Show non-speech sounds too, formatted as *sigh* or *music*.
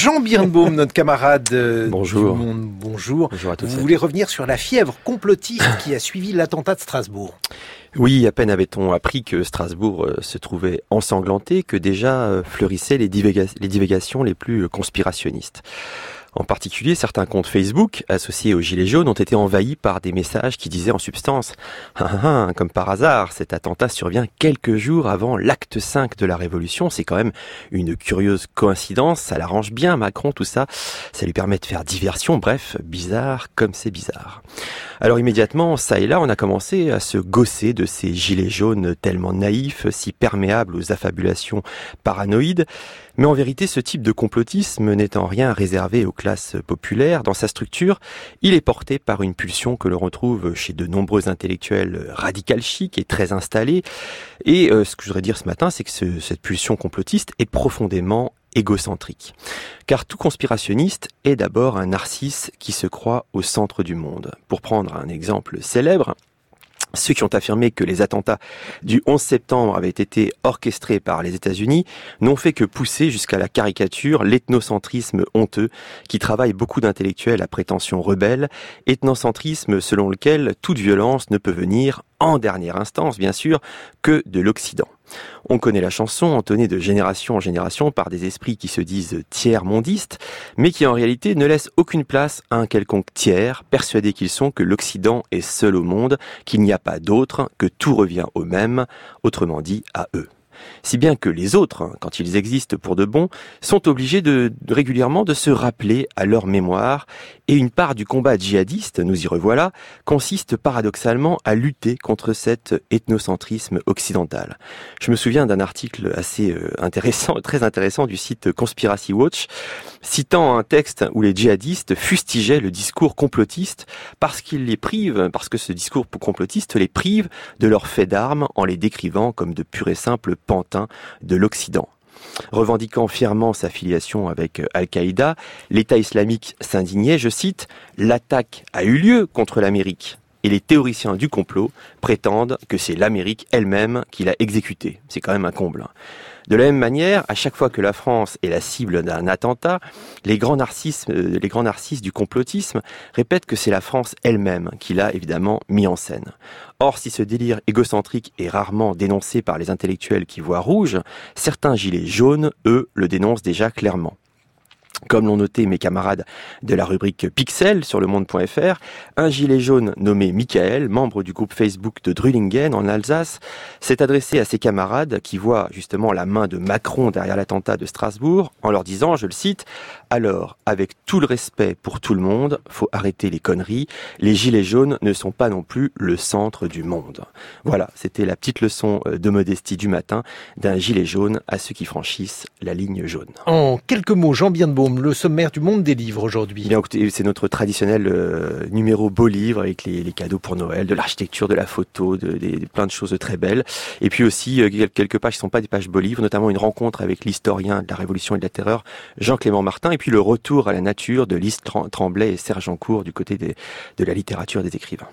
Jean Birnbaum, notre camarade euh, bonjour. du Monde, bonjour. Bonjour à tous. Vous voulez revenir sur la fièvre complotiste qui a suivi l'attentat de Strasbourg Oui, à peine avait-on appris que Strasbourg euh, se trouvait ensanglanté que déjà euh, fleurissaient les, divéga- les divagations les plus conspirationnistes. En particulier, certains comptes Facebook associés aux Gilets jaunes ont été envahis par des messages qui disaient en substance ah, ah, ah, comme par hasard, cet attentat survient quelques jours avant l'acte 5 de la Révolution. C'est quand même une curieuse coïncidence. Ça l'arrange bien, Macron, tout ça. Ça lui permet de faire diversion. Bref, bizarre comme c'est bizarre. Alors immédiatement, ça et là, on a commencé à se gausser de ces gilets jaunes tellement naïfs, si perméables aux affabulations paranoïdes. Mais en vérité, ce type de complotisme n'étant rien réservé aux classes populaires, dans sa structure, il est porté par une pulsion que l'on retrouve chez de nombreux intellectuels radical chic et très installés. Et euh, ce que je voudrais dire ce matin, c'est que ce- cette pulsion complotiste est profondément égocentrique. Car tout conspirationniste est d'abord un narcisse qui se croit au centre du monde. Pour prendre un exemple célèbre, ceux qui ont affirmé que les attentats du 11 septembre avaient été orchestrés par les États-Unis n'ont fait que pousser jusqu'à la caricature l'ethnocentrisme honteux qui travaille beaucoup d'intellectuels à prétention rebelle, ethnocentrisme selon lequel toute violence ne peut venir, en dernière instance bien sûr, que de l'Occident. On connaît la chanson entonnée de génération en génération par des esprits qui se disent tiers mondistes, mais qui en réalité ne laissent aucune place à un quelconque tiers, persuadés qu'ils sont que l'Occident est seul au monde, qu'il n'y a pas d'autre, que tout revient au même, autrement dit à eux. Si bien que les autres, hein, quand ils existent pour de bon, sont obligés de, régulièrement de se rappeler à leur mémoire, et une part du combat djihadiste, nous y revoilà, consiste paradoxalement à lutter contre cet ethnocentrisme occidental. Je me souviens d'un article assez euh, intéressant, *laughs* très intéressant du site Conspiracy Watch, citant un texte où les djihadistes fustigeaient le discours complotiste parce qu'il les prive, parce que ce discours complotiste les prive de leurs faits d'armes en les décrivant comme de purs et simples de l'Occident. Revendiquant fièrement sa filiation avec euh, Al-Qaïda, l'État islamique s'indignait, je cite, L'attaque a eu lieu contre l'Amérique et les théoriciens du complot prétendent que c'est l'Amérique elle-même qui l'a exécuté. C'est quand même un comble. De la même manière, à chaque fois que la France est la cible d'un attentat, les grands, narcisses, euh, les grands narcisses du complotisme répètent que c'est la France elle-même qui l'a évidemment mis en scène. Or, si ce délire égocentrique est rarement dénoncé par les intellectuels qui voient rouge, certains gilets jaunes, eux, le dénoncent déjà clairement. Comme l'ont noté mes camarades de la rubrique Pixel sur le monde.fr, un gilet jaune nommé Michael, membre du groupe Facebook de Drüllingen en Alsace, s'est adressé à ses camarades qui voient justement la main de Macron derrière l'attentat de Strasbourg en leur disant, je le cite, alors, avec tout le respect pour tout le monde, faut arrêter les conneries, les gilets jaunes ne sont pas non plus le centre du monde. Voilà, c'était la petite leçon euh, de modestie du matin d'un gilet jaune à ceux qui franchissent la ligne jaune. En quelques mots, Jean Le sommaire du monde des livres aujourd'hui. C'est notre traditionnel euh, numéro beau livre avec les, les cadeaux pour Noël, de l'architecture, de la photo, de, des- des- plein de choses très belles. Et puis aussi euh, quel- quelques pages qui sont pas des pages beau livre, notamment une rencontre avec l'historien de la Révolution et de la Terreur, Jean-Clément Martin, et puis le retour à la nature de Trem- Tremblay et Serge Encourt du côté des- de la littérature des écrivains.